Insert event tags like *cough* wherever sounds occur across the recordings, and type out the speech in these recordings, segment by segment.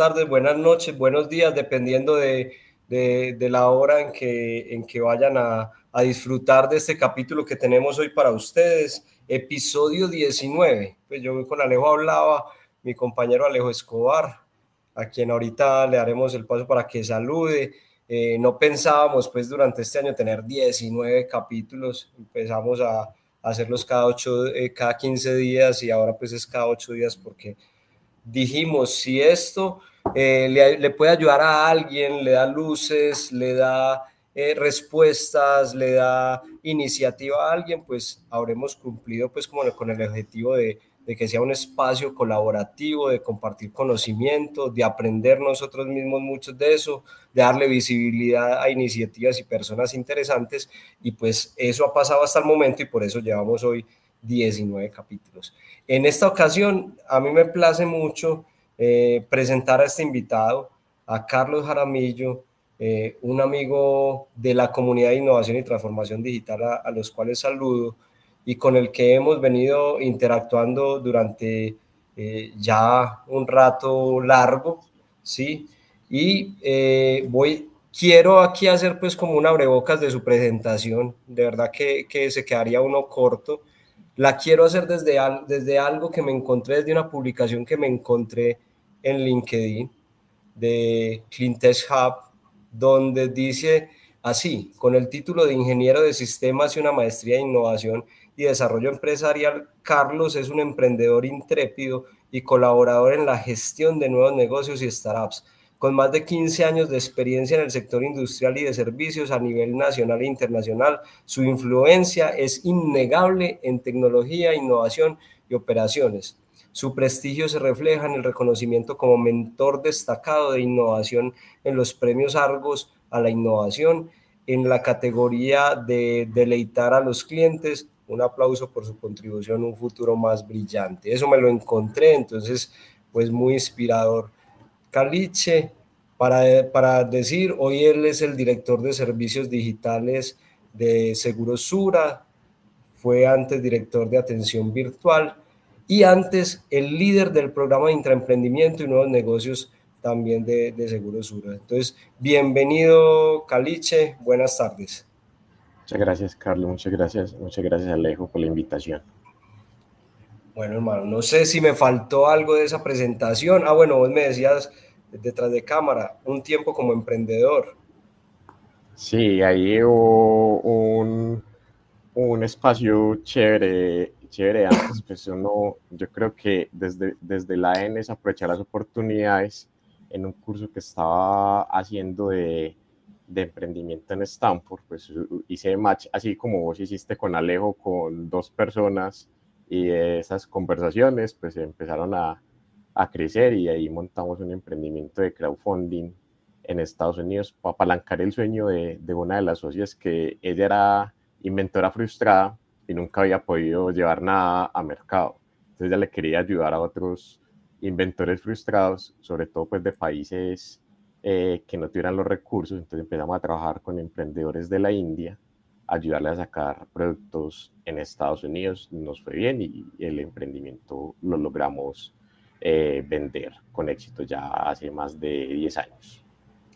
tardes, buenas noches, buenos días, dependiendo de, de, la hora en que, en que vayan a, a, disfrutar de este capítulo que tenemos hoy para ustedes, episodio 19. Pues yo con Alejo hablaba, mi compañero Alejo Escobar, a quien ahorita le haremos el paso para que salude. Eh, no pensábamos pues durante este año tener 19 capítulos, empezamos a, hacerlos cada, 8, eh, cada 15 días y ahora pues es cada 8 días porque dijimos, si esto eh, le, puede ayudar a alguien, le da luces, le da eh, respuestas, le da iniciativa a alguien, pues habremos cumplido pues como con el objetivo de, de que sea un espacio colaborativo, de compartir conocimiento, de aprender nosotros mismos muchos de eso, de darle visibilidad a iniciativas y personas interesantes. Y pues eso ha pasado hasta el momento y por eso llevamos hoy 19 capítulos. En esta ocasión, a mí me place mucho eh, presentar a este invitado, a Carlos Jaramillo, eh, un amigo de la comunidad de innovación y transformación digital a, los cuales saludo y con el que hemos venido interactuando durante eh, ya un rato largo, ¿sí? Y voy, quiero aquí hacer pues como una abrebocas de su presentación, de verdad que, que se quedaría uno corto, la quiero hacer desde, desde algo que me encontré, desde una publicación que me encontré en LinkedIn de Clintex Hub, donde dice así, con el título de ingeniero de sistemas y una maestría de innovación y desarrollo empresarial, Carlos es un emprendedor intrépido y colaborador en la gestión de nuevos negocios y startups con más de 15 años de experiencia en el sector industrial y de servicios a nivel nacional e internacional. Su influencia es innegable en tecnología, innovación y operaciones. Su prestigio se refleja en el reconocimiento como mentor destacado de innovación en los premios Argos a la innovación, en la categoría de deleitar a los clientes. Un aplauso por su contribución a un futuro más brillante. Eso me lo encontré, entonces, pues muy inspirador. Caliche, para, para decir, hoy él es el director de servicios digitales de Seguros Sura, fue antes director de atención virtual y antes el líder del programa de intraemprendimiento y nuevos negocios también de, de Seguros Sura. Entonces, bienvenido Caliche, buenas tardes. Muchas gracias, Carlos, muchas gracias, muchas gracias Alejo por la invitación. Bueno, hermano, no sé si me faltó algo de esa presentación. Ah, bueno, vos me decías detrás de cámara, un tiempo como emprendedor. Sí, ahí hubo un, un espacio chévere, chévere antes, pues uno, yo creo que desde, desde la EN es aprovechar las oportunidades en un curso que estaba haciendo de, de emprendimiento en Stanford, pues hice match así como vos hiciste con Alejo, con dos personas y esas conversaciones pues empezaron a, a, crecer y ahí montamos un emprendimiento de crowdfunding en Estados Unidos para apalancar el sueño de, de una de las socias que ella era inventora frustrada y nunca había podido llevar nada a mercado. Entonces ella le quería ayudar a otros inventores frustrados, sobre todo pues de países eh, que no tuvieran los recursos. Entonces empezamos a trabajar con emprendedores de la India ayudarle a sacar productos en Estados Unidos. Nos fue bien y el emprendimiento lo logramos eh, vender con éxito ya hace más de 10 años.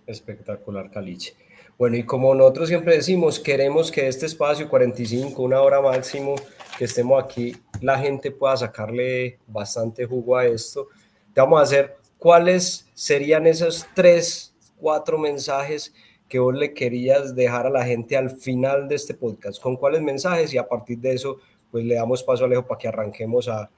Espectacular, Caliche. Bueno, y como nosotros siempre decimos, queremos que este espacio, 45, una hora máximo, que estemos aquí, la gente pueda sacarle bastante jugo a esto. Te vamos a hacer cuáles serían esos tres, cuatro mensajes que vos le querías dejar a la gente al final de este podcast? ¿Con cuáles mensajes? Y a partir de eso, pues le damos paso a Alejo para que arranquemos a,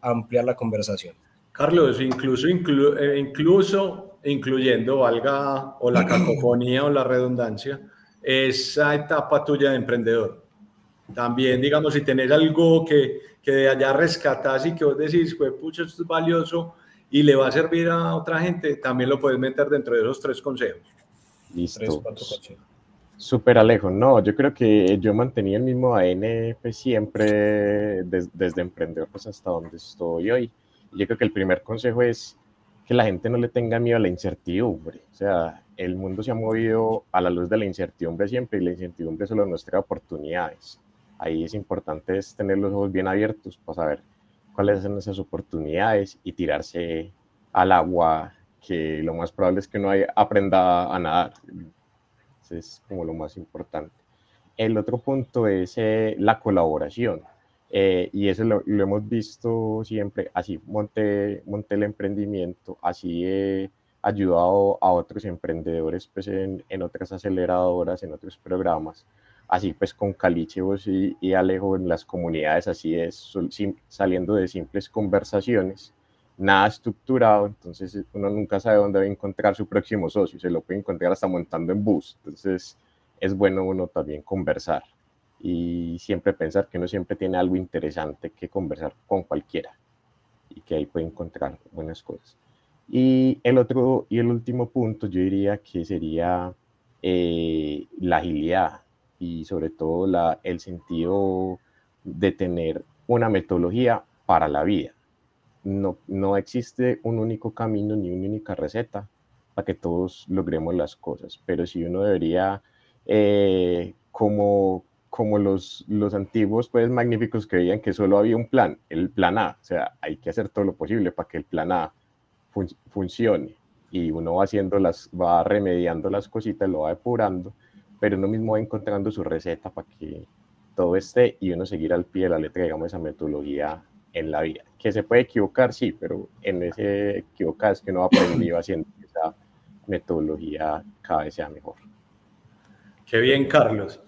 ampliar la conversación. Carlos, incluso, eh, incluso incluyendo, valga o la *clears throat* cacofonía o la redundancia, esa etapa tuya de emprendedor. También, digamos, si tenés algo que, que de allá rescatás y que vos decís, pues, pucha, esto es valioso y le va a servir a otra gente, también lo puedes meter dentro de esos tres consejos. Listo. Súper Alejo, no, yo creo que yo mantenía el mismo pues, siempre desde emprendedor pues, hasta donde estoy hoy. Yo creo que el primer consejo es que la gente no le tenga miedo a la incertidumbre. O sea, el mundo se ha movido a la luz de la incertidumbre siempre y la incertidumbre solo nos trae oportunidades. Ahí es importante es tener los ojos bien abiertos para saber cuáles son esas oportunidades y tirarse al agua que lo más probable es que uno aprenda a nadar. Eso es como lo más importante. El otro punto es eh, la colaboración. Eh, y eso lo, hemos visto siempre, así monté, monté el emprendimiento, así he ayudado a otros emprendedores pues, en, en otras aceleradoras, en otros programas, así pues con Caliche y, y Alejo en las comunidades, así es, saliendo de simples conversaciones, nada estructurado, entonces uno nunca sabe dónde va a encontrar su próximo socio, se lo puede encontrar hasta montando en bus, entonces es bueno uno también conversar y siempre pensar que uno siempre tiene algo interesante que conversar con cualquiera y que ahí puede encontrar buenas cosas. Y el otro y el último punto yo diría que sería eh, la agilidad y sobre todo la, el sentido de tener una metodología para la vida. No, no existe un único camino ni una única receta para que todos logremos las cosas, pero si uno debería, eh, como, como los, los antiguos pues magníficos creían que solo había un plan, el plan A, o sea, hay que hacer todo lo posible para que el plan A funcione y uno va haciendo las, va remediando las cositas, lo va depurando, pero uno mismo va encontrando su receta para que todo esté y uno seguir al pie de la letra, digamos, esa metodología en la vida. Que se puede equivocar, sí, pero en ese equivocar es que uno ha aprendido haciendo esa metodología cada vez sea mejor. Qué bien, Carlos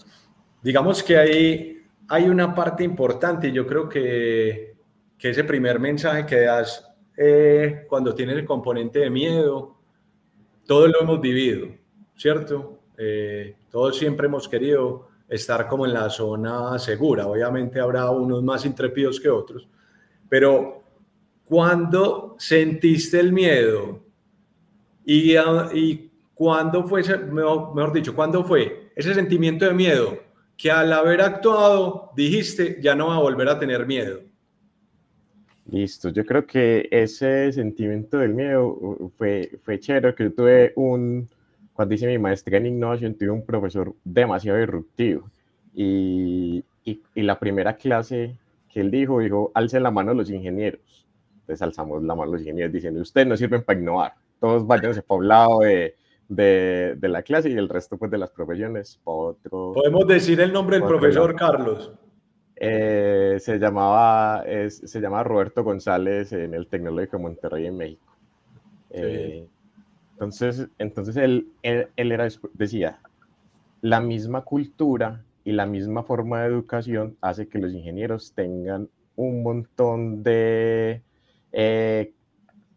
digamos que hay, hay una parte importante, yo creo que, que ese primer mensaje que das eh, cuando tienes el componente de miedo, todos lo hemos vivido, ¿cierto? Eh, todos siempre hemos querido estar como en la zona segura, obviamente habrá unos más intrépidos que otros, pero cuando sentiste el miedo y, y cuándo fue, mejor, mejor dicho, cuándo fue ese sentimiento de miedo que al haber actuado dijiste, ya no va a volver a tener miedo? Listo, yo creo que ese sentimiento del miedo fue, fue chévere, que yo tuve un, cuando hice mi maestría en innovación, tuve un profesor demasiado disruptivo y, y, la primera clase que él dijo, dijo, alce la mano los ingenieros. Entonces alzamos la mano los ingenieros diciendo, ustedes no sirven para innovar, todos váyanse para un lado de, de, de, la clase y el resto pues de las profesiones otro. Podemos decir el nombre del profesor Carlos. Eh, se llamaba es, se llama Roberto González en el Tecnológico de Monterrey en México. Eh, entonces, entonces él, él, él, era, decía, la misma cultura y la misma forma de educación hace que los ingenieros tengan un montón de, eh,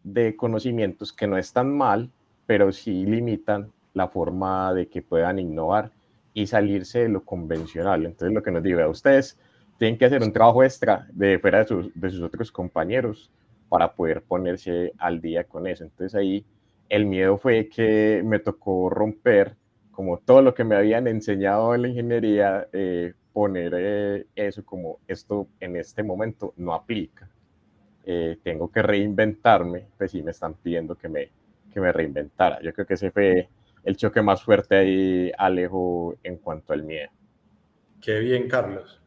de conocimientos que no están mal, pero sí limitan la forma de que puedan innovar y salirse de lo convencional. Entonces, lo que nos digo, ustedes tienen que hacer un trabajo extra de fuera de sus, de sus otros compañeros para poder ponerse al día con eso. Entonces, ahí el miedo fue que me tocó romper como todo lo que me habían enseñado en la ingeniería, eh, poner eh, eso como esto en este momento no aplica. Eh, tengo que reinventarme, pues sí me están pidiendo que me, que me reinventara. Yo creo que ese fue el choque más fuerte ahí, Alejo, en cuanto al miedo. Qué bien, Carlos.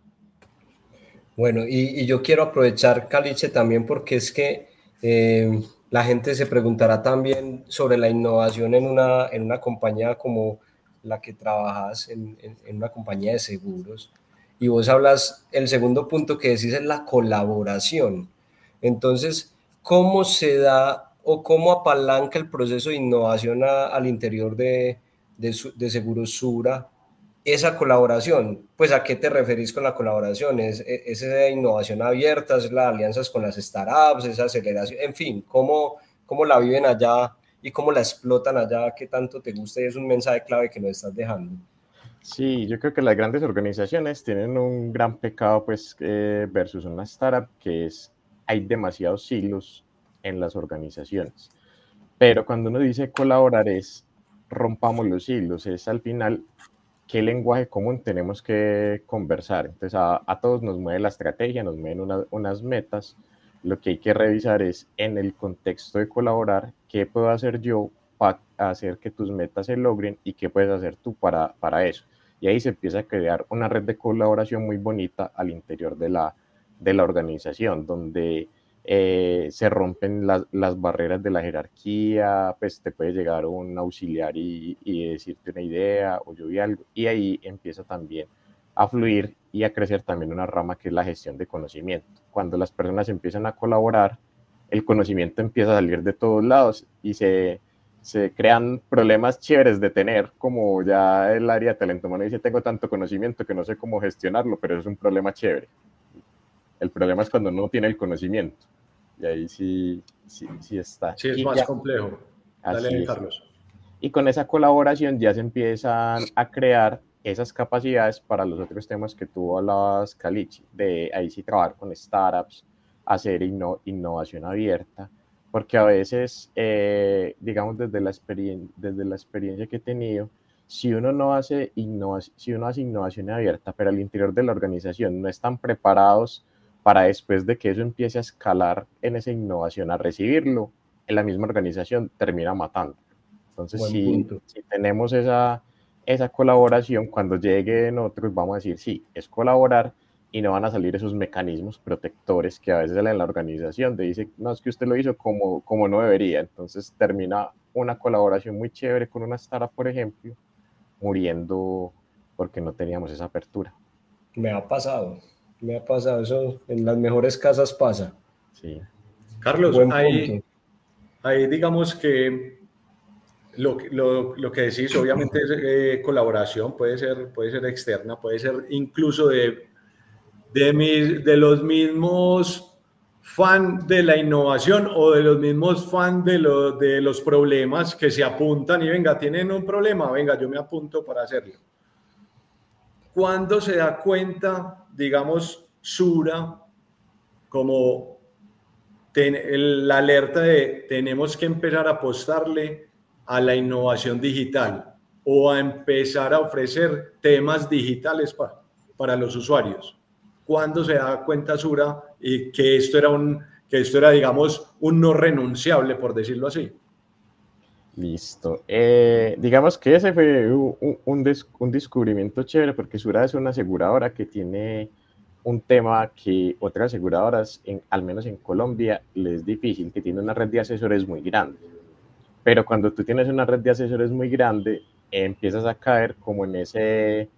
Bueno, y, yo quiero aprovechar, Caliche, también porque es que eh, la gente se preguntará también sobre la innovación en una, en una compañía como la que trabajas, en, en una compañía de seguros. Y vos hablas, el segundo punto que decís es la colaboración. Entonces, ¿cómo se da o cómo apalanca el proceso de innovación al interior de, de, Seguros Sura esa colaboración? Pues a qué te referís con la colaboración? ¿Es, ¿Es, esa innovación abierta? ¿Es las alianzas con las startups? ¿Esa aceleración? En fin, ¿cómo, ¿cómo la viven allá y cómo la explotan allá? ¿Qué tanto te gusta? Y es un mensaje clave que nos estás dejando. Sí, yo creo que las grandes organizaciones tienen un gran pecado pues eh, versus una startup que es hay demasiados hilos en las organizaciones. Pero cuando uno dice colaborar es rompamos los hilos, es al final qué lenguaje común tenemos que conversar. Entonces a, todos nos mueve la estrategia, nos mueven unas metas. Lo que hay que revisar es en el contexto de colaborar, qué puedo hacer yo para hacer que tus metas se logren y qué puedes hacer tú para, para eso. Y ahí se empieza a crear una red de colaboración muy bonita al interior de la, de la organización, donde eh, se rompen las barreras de la jerarquía, pues te puede llegar un auxiliar y, y, decirte una idea o yo vi algo, y ahí empieza también a fluir y a crecer también una rama que es la gestión de conocimiento. Cuando las personas empiezan a colaborar, el conocimiento empieza a salir de todos lados y se, se crean problemas chéveres de tener, como ya el área de talento humano dice, tengo tanto conocimiento que no sé cómo gestionarlo, pero es un problema chévere. El problema es cuando no tiene el conocimiento. Y ahí sí, sí, sí está. Sí, es más complejo. Dale, Carlos. Y con esa colaboración ya se empiezan a crear esas capacidades para los otros temas que tú hablabas, Calichi, de ahí sí trabajar con startups, hacer innovación abierta, porque a veces, eh, digamos, desde la, desde la experiencia que he tenido, si uno no hace si uno hace innovación abierta, pero al interior de la organización no están preparados para después de que eso empiece a escalar en esa innovación, a recibirlo, en la misma organización termina matando. Entonces, si, si, tenemos esa, esa colaboración, cuando lleguen otros, vamos a decir, sí, es colaborar, y no van a salir esos mecanismos protectores que a veces en la organización te dice, no, es que usted lo hizo como, como no debería. Entonces termina una colaboración muy chévere con una startup, por ejemplo, muriendo porque no teníamos esa apertura. Me ha pasado, me ha pasado, eso en las mejores casas pasa. Sí. Carlos, ahí, ahí, digamos que lo, lo, lo, que decís, obviamente es eh, colaboración, puede ser, puede ser externa, puede ser incluso de de, mis, de los mismos fan de la innovación o de los mismos fan de, de los problemas que se apuntan y venga, tienen un problema, venga, yo me apunto para hacerlo. ¿Cuándo se da cuenta, digamos, Sura, como la alerta de tenemos que empezar a apostarle a la innovación digital o a empezar a ofrecer temas digitales para, para los usuarios? cuándo se da cuenta Sura y que esto era un, que esto era, digamos, un no renunciable, por decirlo así. Listo. Eh, digamos que ese fue un, descubrimiento chévere porque Sura es una aseguradora que tiene un tema que otras aseguradoras, al menos en Colombia, les es difícil, que tiene una red de asesores muy grande. Pero cuando tú tienes una red de asesores muy grande, empiezas a caer como en ese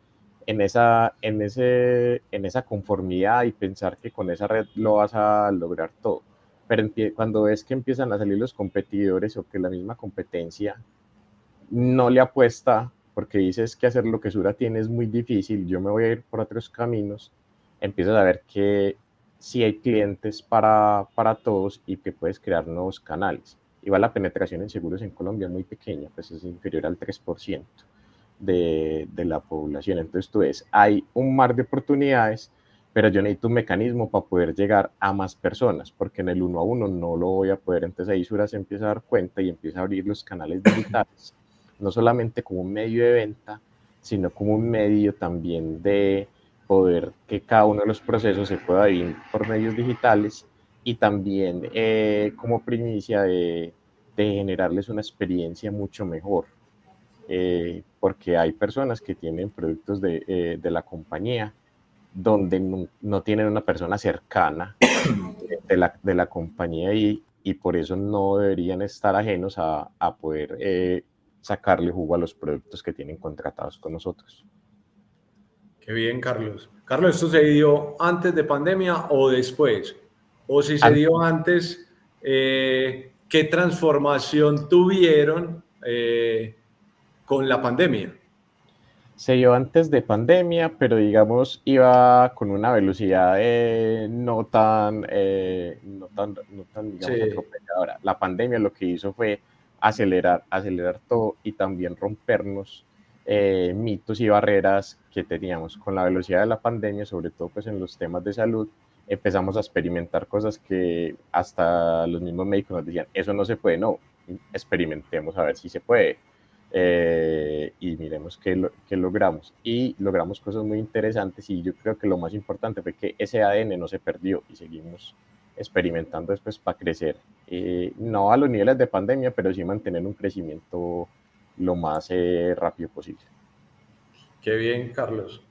en esa, en, ese, en esa conformidad y pensar que con esa red lo vas a lograr todo. Pero cuando ves que empiezan a salir los competidores o que la misma competencia no le apuesta porque dices que hacer lo que Sura tiene es muy difícil, yo me voy a ir por otros caminos, empiezas a ver que sí hay clientes para, para todos y que puedes crear nuevos canales. Igual la penetración en seguros en Colombia es muy pequeña, pues es inferior al 3% de, la población. Entonces tú ves, hay un mar de oportunidades, pero yo necesito un mecanismo para poder llegar a más personas, porque en el uno a uno no lo voy a poder. Entonces ahí Sura se empieza a dar cuenta y empieza a abrir los canales digitales, *clears throat* no solamente como un medio de venta, sino como un medio también de poder que cada uno de los procesos se pueda vivir por medios digitales y también eh, como primicia de, de generarles una experiencia mucho mejor eh, porque hay personas que tienen productos de, eh, de la compañía donde no, tienen una persona cercana de la, de la compañía y, y, por eso no deberían estar ajenos a, a poder eh, sacarle jugo a los productos que tienen contratados con nosotros. Qué bien, Carlos. Carlos, ¿esto se dio antes de pandemia o después? O si se dio antes, ¿qué transformación tuvieron? con la pandemia? Se dio antes de pandemia, pero digamos iba con una velocidad no tan, eh, no tan, no tan digamos, La pandemia lo que hizo fue acelerar, acelerar todo y también rompernos eh, mitos y barreras que teníamos. Con la velocidad de la pandemia, sobre todo pues en los temas de salud, empezamos a experimentar cosas que hasta los mismos médicos nos decían, eso no se puede, no, experimentemos a ver si se puede. Eh, y miremos qué, logramos. Y logramos cosas muy interesantes y yo creo que lo más importante fue que ese ADN no se perdió y seguimos experimentando después para crecer, eh, no a los niveles de pandemia, pero sí mantener un crecimiento lo más eh, rápido posible. Qué bien, Carlos.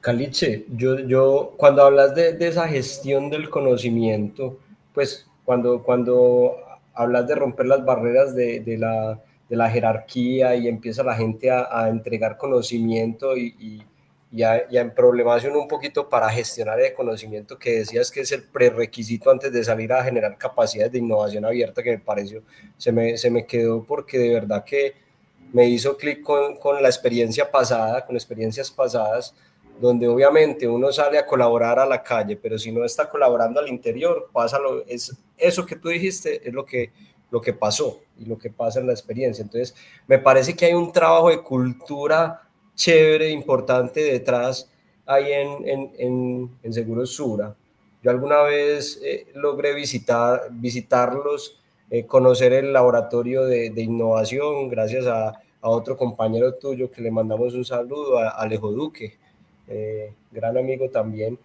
Caliche, yo, yo cuando hablas de, de esa gestión del conocimiento, pues cuando, cuando hablas de romper las barreras de, de, la, de la, jerarquía y empieza la gente a, a entregar conocimiento y, y, y, a, y, en problemación un poquito para gestionar el conocimiento que decías que es el prerequisito antes de salir a generar capacidades de innovación abierta que me pareció, se me, se me quedó porque de verdad que me hizo clic con, con la experiencia pasada, con experiencias pasadas, donde obviamente uno sale a colaborar a la calle, pero si no está colaborando al interior, pasa lo, es, eso que tú dijiste es lo que, lo que pasó y lo que pasa en la experiencia. Entonces, me parece que hay un trabajo de cultura chévere, importante detrás ahí en, en, en, en Seguros Sura. Yo alguna vez eh, logré visitar, visitarlos, eh, conocer el laboratorio de, de innovación gracias a, a, otro compañero tuyo que le mandamos un saludo, a Alejo Duque eh, gran amigo también.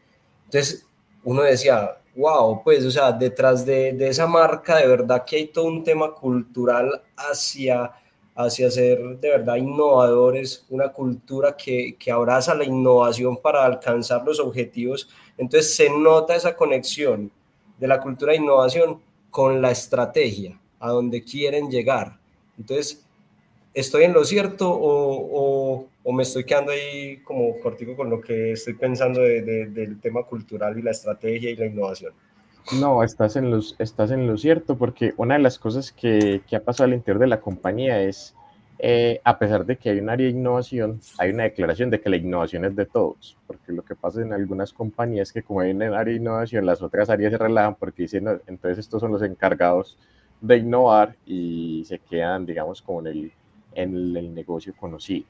Entonces, uno decía, wow, pues, o sea, detrás de, de, esa marca, de verdad que hay todo un tema cultural hacia, hacia ser de verdad innovadores, una cultura que, que abraza la innovación para alcanzar los objetivos. Entonces, se nota esa conexión de la cultura de innovación con la estrategia, a donde quieren llegar. Entonces, ¿estoy en lo cierto o, o, o, me estoy quedando ahí como cortico con lo que estoy pensando de, de, del tema cultural y la estrategia y la innovación? No, estás en, los, estás en lo cierto porque una de las cosas que, ha pasado al interior de la compañía es, eh, a pesar de que hay un área de innovación, hay una declaración de que la innovación es de todos, porque lo que pasa en algunas compañías es que como hay un área de innovación, las otras áreas se relajan porque dicen, no, entonces estos son los encargados de innovar y se quedan, digamos, como en el negocio conocido.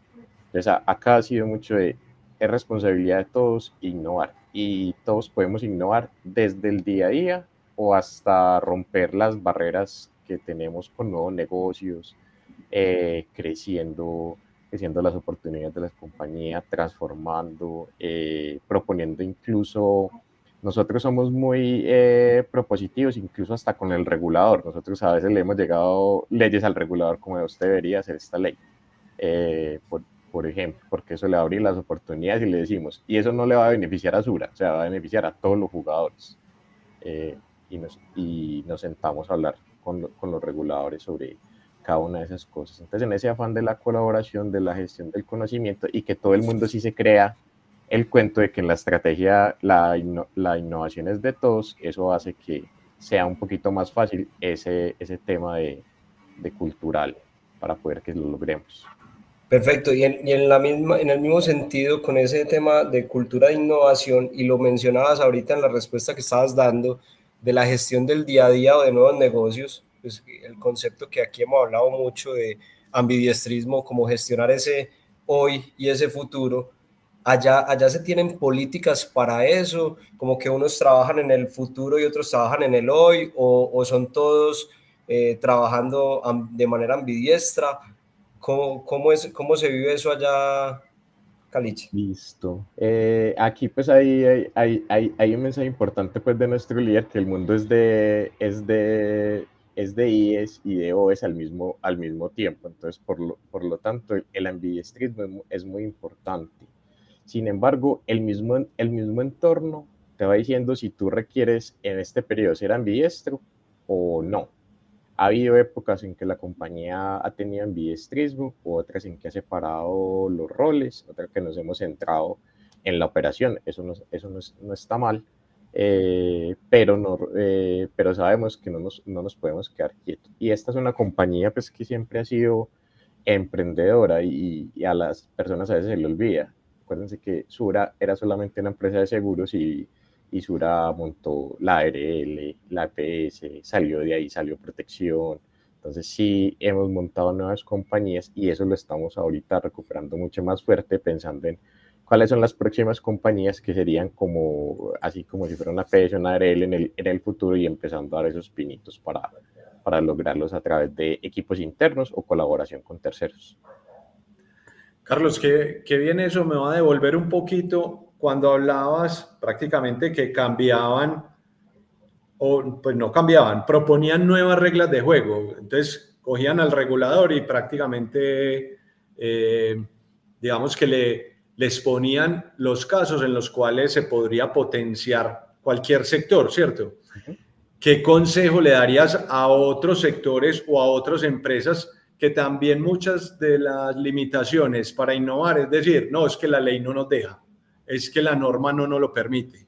Entonces, acá ha sido mucho de es responsabilidad de todos innovar y todos podemos innovar desde el día a día o hasta romper las barreras que tenemos con nuevos negocios, eh, creciendo, creciendo las oportunidades de las compañías, transformando, eh, proponiendo incluso, nosotros somos muy eh, propositivos, incluso hasta con el regulador. Nosotros a veces le hemos llegado leyes al regulador como usted debería hacer esta ley. Eh, por, por, ejemplo, porque eso le va a abrir las oportunidades y le decimos, y eso no le va a beneficiar a Sura, o sea, va a beneficiar a todos los jugadores. Eh, y, nos, y nos sentamos a hablar con, con, los reguladores sobre cada una de esas cosas. Entonces, en ese afán de la colaboración, de la gestión del conocimiento y que todo el mundo sí se crea el cuento de que en la estrategia la, la innovación es de todos, eso hace que sea un poquito más fácil ese, ese tema de, de cultural para poder que lo logremos. Perfecto, y, en, en, la misma, en el mismo sentido con ese tema de cultura de innovación, y lo mencionabas ahorita en la respuesta que estabas dando, de la gestión del día a día o de nuevos negocios, pues el concepto que aquí hemos hablado mucho de ambidiestrismo, como gestionar ese hoy y ese futuro, allá, allá se tienen políticas para eso, como que unos trabajan en el futuro y otros trabajan en el hoy, o, o son todos eh, trabajando de manera ambidiestra. ¿Cómo, cómo, es, ¿Cómo se vive eso allá, Caliche? Listo. Eh, aquí pues hay, hay, hay, hay, un mensaje importante pues de nuestro líder, que el mundo es de, es de, es de IES y de OES al mismo, al mismo tiempo. Entonces, por lo, por lo tanto, el, ambidiestrismo es muy importante. Sin embargo, el mismo, el mismo entorno te va diciendo si tú requieres en este periodo ser ambidiestro o no. Ha habido épocas en que la compañía ha tenido ambidiestrismo, otras en que ha separado los roles, otras que nos hemos centrado en la operación. Eso no, eso no, no está mal, eh, pero, no, eh, pero sabemos que no nos, no nos podemos quedar quietos. Y esta es una compañía pues, que siempre ha sido emprendedora y, y a las personas a veces se le olvida. Acuérdense que Sura era solamente una empresa de seguros y y Sura montó la ARL, la EPS, salió de ahí, salió protección. Entonces sí hemos montado nuevas compañías y eso lo estamos ahorita recuperando mucho más fuerte pensando en cuáles son las próximas compañías que serían como, así como si fuera una EPS o una ARL en el, en el futuro y empezando a dar esos pinitos para, para lograrlos a través de equipos internos o colaboración con terceros. Carlos, qué, qué bien eso me va a devolver un poquito cuando hablabas prácticamente que cambiaban, o pues no cambiaban, proponían nuevas reglas de juego. Entonces cogían al regulador y prácticamente, eh, digamos que le, les ponían los casos en los cuales se podría potenciar cualquier sector, ¿cierto? Uh -huh. ¿qué consejo le darías a otros sectores o a otras empresas que también muchas de las limitaciones para innovar, es decir, no, es que la ley no nos deja, es que la norma no nos lo permite.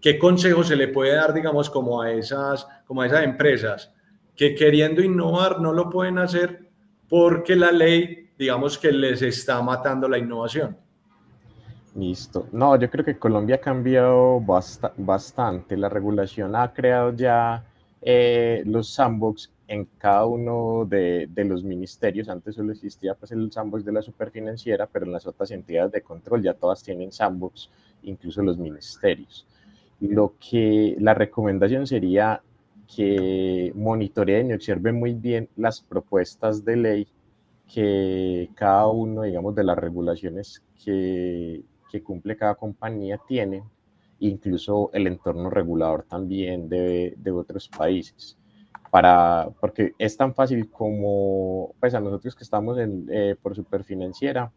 ¿Qué consejo se le puede dar, digamos, como a esas, como a esas empresas que queriendo innovar no lo pueden hacer porque la ley, digamos, que les está matando la innovación? Listo. No, yo creo que Colombia ha cambiado bastante. La regulación ha creado ya eh, los sandbox en cada uno de, los ministerios. Antes solo existía pues, el sandbox de la superfinanciera, pero en las otras entidades de control ya todas tienen sandbox, incluso los ministerios. Lo que la recomendación sería que monitoreen y observen muy bien las propuestas de ley que cada uno, digamos, de las regulaciones que, cumple cada compañía tiene, incluso el entorno regulador también de otros países. Para, porque es tan fácil como, pues a nosotros que estamos en, eh, por superfinanciera,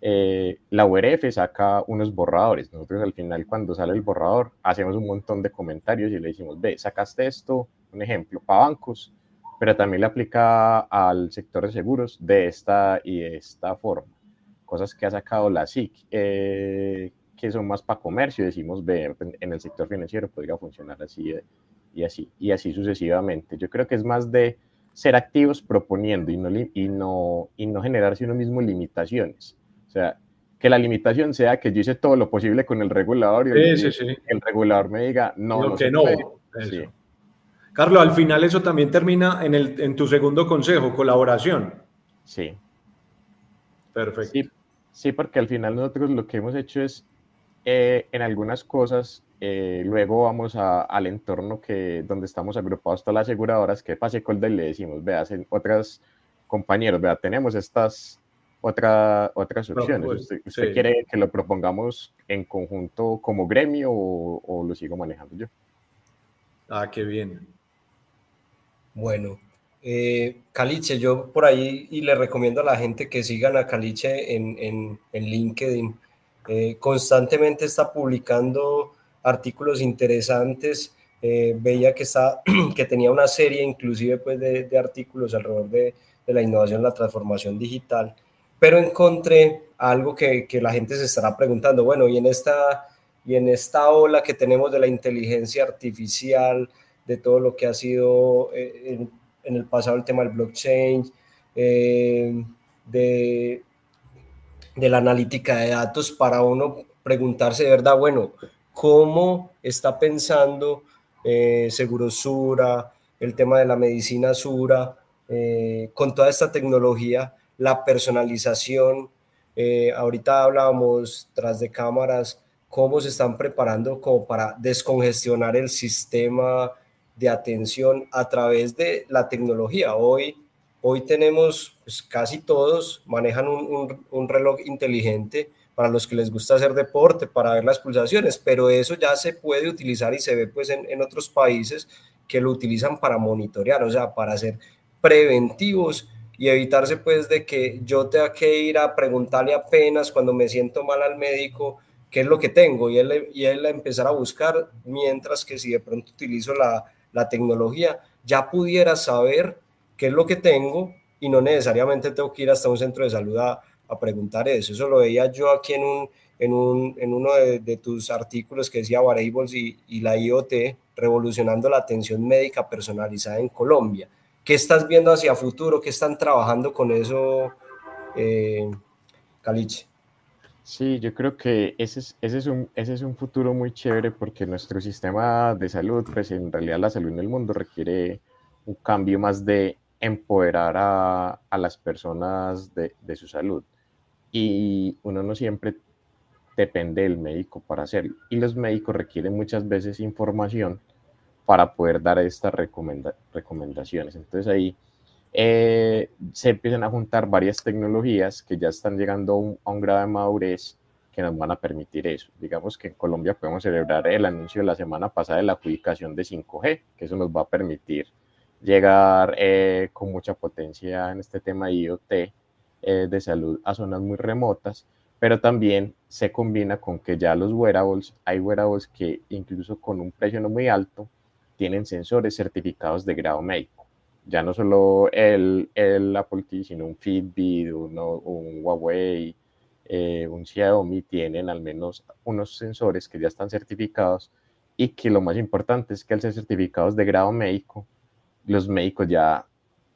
eh, la URF saca unos borradores. Nosotros al final, cuando sale el borrador, hacemos un montón de comentarios y le decimos, ve, sacaste esto, un ejemplo, para bancos, pero también le aplica al sector de seguros de esta y de esta forma cosas que ha sacado la SIC, eh, que son más para comercio, decimos, ve, en el sector financiero podría funcionar así y así, y así sucesivamente. Yo creo que es más de ser activos proponiendo y no, y no, y no generarse uno mismo limitaciones. O sea, que la limitación sea que yo hice todo lo posible con el regulador y el, regulador me diga, no, no que no. Carlos, al final eso también termina en, el, en tu segundo consejo, colaboración. Sí. Perfecto. Sí, porque al final nosotros lo que hemos hecho es, eh, en algunas cosas, eh, luego vamos al entorno que, donde estamos agrupados todas las aseguradoras, que pase con y le decimos, vea, otras compañeros, vea, tenemos estas otra, otras opciones. Pues, ¿Usted, quiere que lo propongamos en conjunto como gremio o, o, lo sigo manejando yo? Ah, qué bien. Bueno, eh, Caliche, yo por ahí y le recomiendo a la gente que sigan a Caliche en, en, LinkedIn. Eh, constantemente está publicando artículos interesantes. Eh, veía que, está, *clears throat* que tenía una serie inclusive pues, de, artículos alrededor de, de, la innovación, la transformación digital. Pero encontré algo que, que, la gente se estará preguntando, bueno, y en, esta, y en esta ola que tenemos de la inteligencia artificial, de todo lo que ha sido eh, en el pasado el tema del blockchain, eh, de, de la analítica de datos para uno preguntarse de verdad, bueno, ¿cómo está pensando eh, Segurosura, el tema de la medicina Sura, eh, con toda esta tecnología, la personalización? Eh, ahorita hablábamos tras de cámaras, cómo se están preparando como para descongestionar el sistema de atención a través de la tecnología. Hoy, hoy tenemos, pues casi todos manejan un, reloj inteligente para los que les gusta hacer deporte, para ver las pulsaciones, pero eso ya se puede utilizar y se ve pues en, otros países que lo utilizan para monitorear, o sea, para ser preventivos y evitarse pues de que yo tenga que ir a preguntarle apenas cuando me siento mal al médico qué es lo que tengo y él, y él empezar a buscar, mientras que si de pronto utilizo la, la tecnología, ya pudiera saber qué es lo que tengo y no necesariamente tengo que ir hasta un centro de salud preguntar eso. Eso lo veía yo aquí en, un, en, un, en uno de, tus artículos que decía Variables y, y, la IoT revolucionando la atención médica personalizada en Colombia. ¿Qué estás viendo hacia futuro? ¿Qué están trabajando con eso, eh, Caliche? Sí, yo creo que ese es, ese, es un, ese es un futuro muy chévere porque nuestro sistema de salud, pues en realidad la salud en el mundo requiere un cambio más de empoderar a, a las personas de, de, su salud. Y uno no siempre depende del médico para hacerlo. Y los médicos requieren muchas veces información para poder dar estas recomendaciones. Entonces ahí eh, se empiezan a juntar varias tecnologías que ya están llegando a un, grado de madurez que nos van a permitir eso. Digamos que en Colombia podemos celebrar el anuncio de la semana pasada de la adjudicación de 5G, que eso nos va a permitir llegar eh, con mucha potencia en este tema de IoT eh, de salud a zonas muy remotas, pero también se combina con que ya los wearables, hay wearables que incluso con un precio no muy alto, tienen sensores certificados de grado médico. Ya no solo el, el Apple TV, sino un Fitbit, un, Huawei, eh, un Xiaomi tienen al menos unos sensores que ya están certificados y que lo más importante es que al ser certificados de grado médico, los médicos ya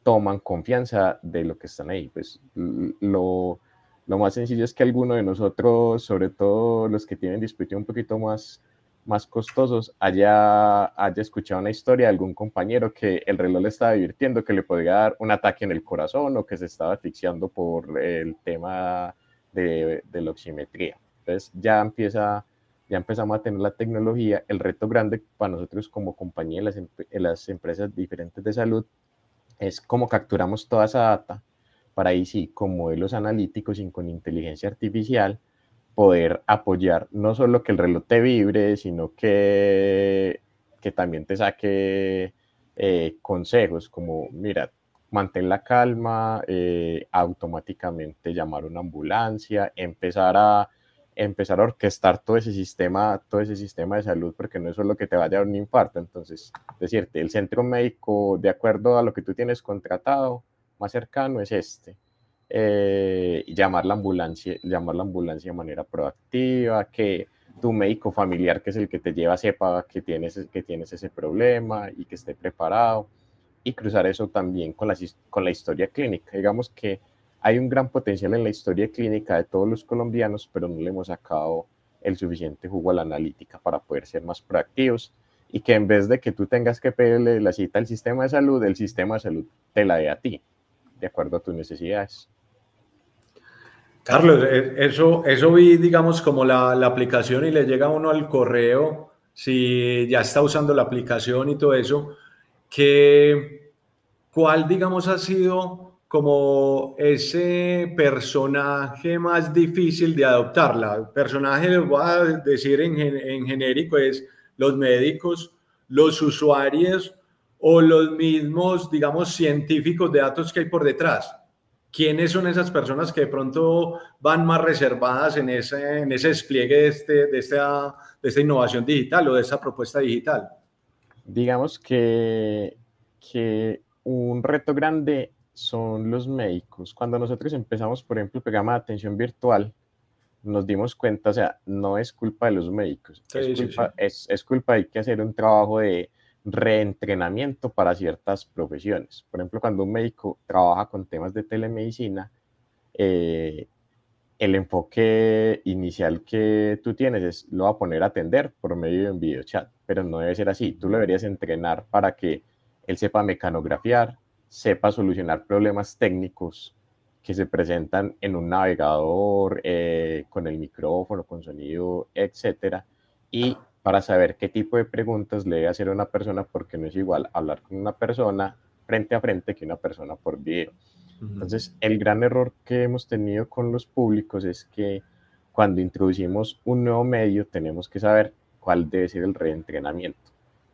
toman confianza de lo que están ahí. Pues lo, lo más sencillo es que alguno de nosotros, sobre todo los que tienen dispositivos un poquito más, más costosos, haya, haya escuchado una historia de algún compañero que el reloj le estaba divirtiendo, que le podía dar un ataque en el corazón o que se estaba asfixiando por el tema de, de la oximetría. Entonces ya empieza ya empezamos a tener la tecnología. El reto grande para nosotros como compañía las, las empresas diferentes de salud es cómo capturamos toda esa data para ahí sí, con modelos analíticos y con inteligencia artificial, poder apoyar no solo que el reloj te vibre, sino que, que también te saque eh, consejos como, mira, mantén la calma, eh, automáticamente llamar una ambulancia, empezar a empezar a orquestar todo ese sistema, todo ese sistema de salud, porque no es solo que te vaya a dar un infarto. Entonces, decirte, el centro médico, de acuerdo a lo que tú tienes contratado, más cercano es este. Eh, llamar la ambulancia, llamar la ambulancia de manera proactiva, que tu médico familiar, que es el que te lleva, sepa que tienes, que tienes ese problema y que esté preparado. Y cruzar eso también con la, con la historia clínica. Digamos que hay un gran potencial en la historia clínica de todos los colombianos, pero no le hemos sacado el suficiente jugo a la analítica para poder ser más proactivos y que en vez de que tú tengas que pedirle la cita al sistema de salud, el sistema de salud te la dé a ti, de acuerdo a tus necesidades. Carlos, eh, eso, eso vi, digamos, como la, la aplicación y le llega uno al correo, si ya está usando la aplicación y todo eso, que, ¿cuál, digamos, ha sido como ese personaje más difícil de adoptarla. El personaje, voy a decir en, en genérico, es los médicos, los usuarios o los mismos, digamos, científicos de datos que hay por detrás. ¿Quiénes son esas personas que de pronto van más reservadas en ese, en ese despliegue de, este, de, esta, de esta innovación digital o de esa propuesta digital? Digamos que, que un reto grande son los médicos. Cuando nosotros empezamos, por ejemplo, el programa de atención virtual, nos dimos cuenta, o sea, no es culpa de los médicos, es, culpa, Es, es, culpa, hay que hacer un trabajo de reentrenamiento para ciertas profesiones. Por ejemplo, cuando un médico trabaja con temas de telemedicina, eh, el enfoque inicial que tú tienes es lo va a poner a atender por medio de un video chat, pero no debe ser así. Tú lo deberías entrenar para que él sepa mecanografiar, sepa solucionar problemas técnicos que se presentan en un navegador, eh, con el micrófono, con sonido, etcétera, y para saber qué tipo de preguntas le debe hacer a una persona, porque no es igual hablar con una persona frente a frente que una persona por video. Entonces, el gran error que hemos tenido con los públicos es que cuando introducimos un nuevo medio, tenemos que saber cuál debe ser el reentrenamiento.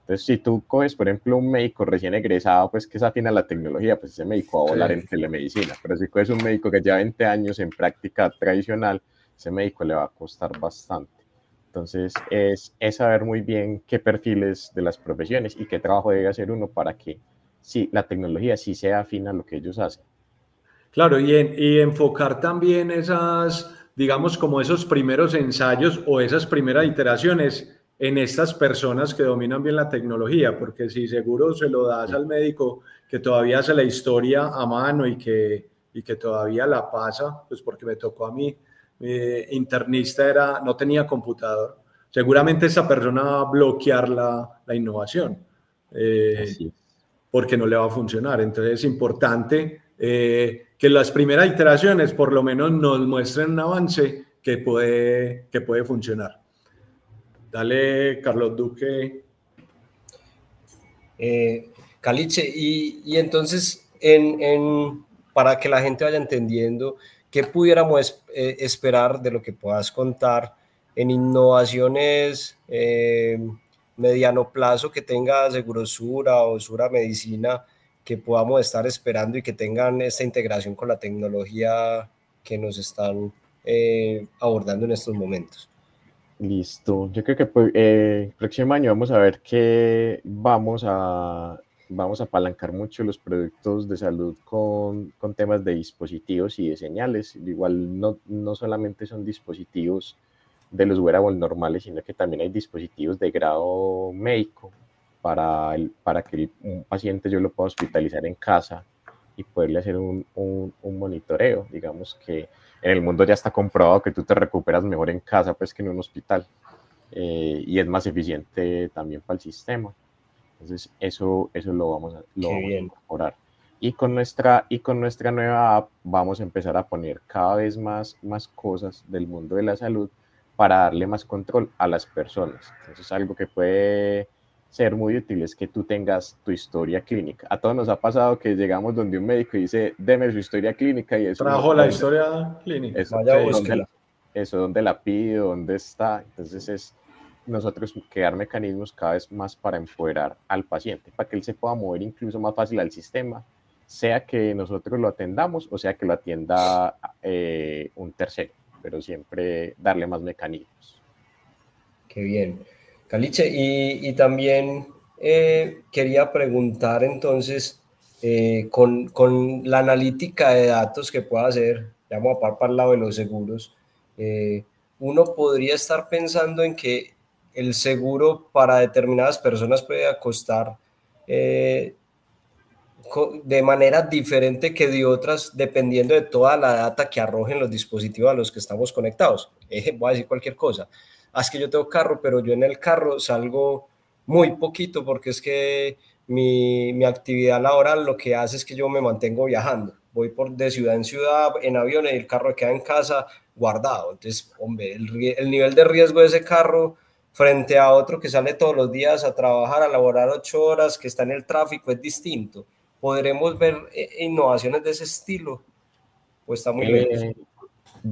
Entonces, si tú coges, por ejemplo, un médico recién egresado, pues que se afina la tecnología, pues ese médico va a volar en telemedicina. Pero si coges un médico que lleva 20 años en práctica tradicional, ese médico le va a costar bastante. Entonces, es, es saber muy bien qué perfiles de las profesiones y qué trabajo debe hacer uno para que sí, la tecnología sí sea afina a lo que ellos hacen. Claro, y, y enfocar también esas, digamos, como esos primeros ensayos o esas primeras iteraciones en estas personas que dominan bien la tecnología, porque si seguro se lo das al médico que todavía hace la historia a mano y que, y que todavía la pasa, pues porque me tocó a mí, internista era, no tenía computador, seguramente esa persona va a bloquear la, la innovación, eh, porque no le va a funcionar. Entonces es importante eh, que las primeras iteraciones por lo menos nos muestren un avance que puede, que puede funcionar. Dale, Carlos Duque. Eh, Caliche, y, entonces, en, para que la gente vaya entendiendo, ¿qué pudiéramos eh, esperar de lo que puedas contar en innovaciones eh, mediano plazo que tenga Segurosura o Sura Medicina que podamos estar esperando y que tengan esta integración con la tecnología que nos están abordando en estos momentos? Listo. Yo creo que pues, eh, el próximo año vamos a ver que vamos a, vamos a apalancar mucho los productos de salud con, con temas de dispositivos y de señales. Igual no, no solamente son dispositivos de los wearables normales, sino que también hay dispositivos de grado médico para, el, para que un paciente yo lo pueda hospitalizar en casa y poderle hacer un, un monitoreo. Digamos que en el mundo ya está comprobado que tú te recuperas mejor en casa pues que en un hospital eh, y es más eficiente también para el sistema. Entonces eso, eso lo vamos a, lo vamos a incorporar. Y con, nuestra, y con nuestra nueva app vamos a empezar a poner cada vez más, más cosas del mundo de la salud para darle más control a las personas. Entonces algo que puede ser muy útil es que tú tengas tu historia clínica. A todos nos ha pasado que llegamos donde un médico y dice, deme su historia clínica y eso. Trajo la historia clínica. Eso, donde la, eso, dónde la pido, dónde está. Entonces es nosotros crear mecanismos cada vez más para empoderar al paciente, para que él se pueda mover incluso más fácil al sistema, sea que nosotros lo atendamos o sea que lo atienda eh, un tercero, pero siempre darle más mecanismos. Qué bien. Caliche, y, también eh, quería preguntar entonces, eh, con, la analítica de datos que pueda hacer, ya vamos a par para el lado de los seguros, eh, uno podría estar pensando en que el seguro para determinadas personas puede costar de manera diferente que de otras, dependiendo de toda la data que arrojen los dispositivos a los que estamos conectados. voy a decir cualquier cosa. Ah, es que yo tengo carro, pero yo en el carro salgo muy poquito porque es que mi, mi, actividad laboral lo que hace es que yo me mantengo viajando. Voy por de ciudad en ciudad en avión y el carro queda en casa guardado. Entonces, hombre, el, el nivel de riesgo de ese carro frente a otro que sale todos los días a trabajar, a laborar ocho horas, que está en el tráfico, es distinto. ¿Podremos ver eh, innovaciones de ese estilo? ¿O está muy eh,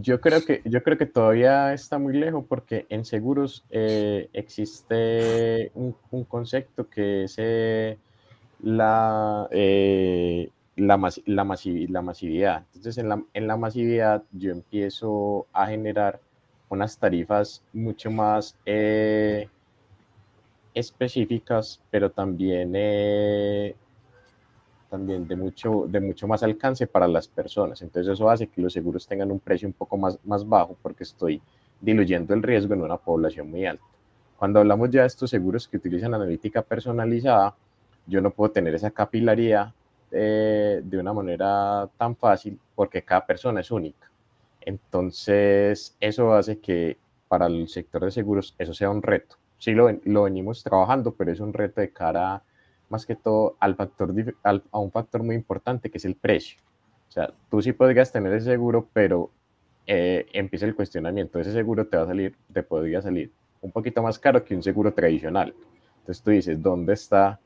yo creo que, yo creo que todavía está muy lejos porque en seguros eh, existe un, concepto que es eh, la, eh, la, la, masividad. Entonces, en la, en la masividad yo empiezo a generar unas tarifas mucho más específicas, pero también también de mucho, de mucho más alcance para las personas. Entonces eso hace que los seguros tengan un precio un poco más, más bajo porque estoy diluyendo el riesgo en una población muy alta. Cuando hablamos ya de estos seguros que utilizan analítica personalizada, yo no puedo tener esa capilaridad eh, de una manera tan fácil porque cada persona es única. Entonces, eso hace que para el sector de seguros eso sea un reto. Sí lo, lo venimos trabajando, pero es un reto de cara a más que todo al factor, a un factor muy importante que es el precio. O sea, tú sí podrías tener ese seguro, pero eh, empieza el cuestionamiento. Ese seguro te va a salir, te podría salir un poquito más caro que un seguro tradicional. Entonces tú dices, ¿dónde está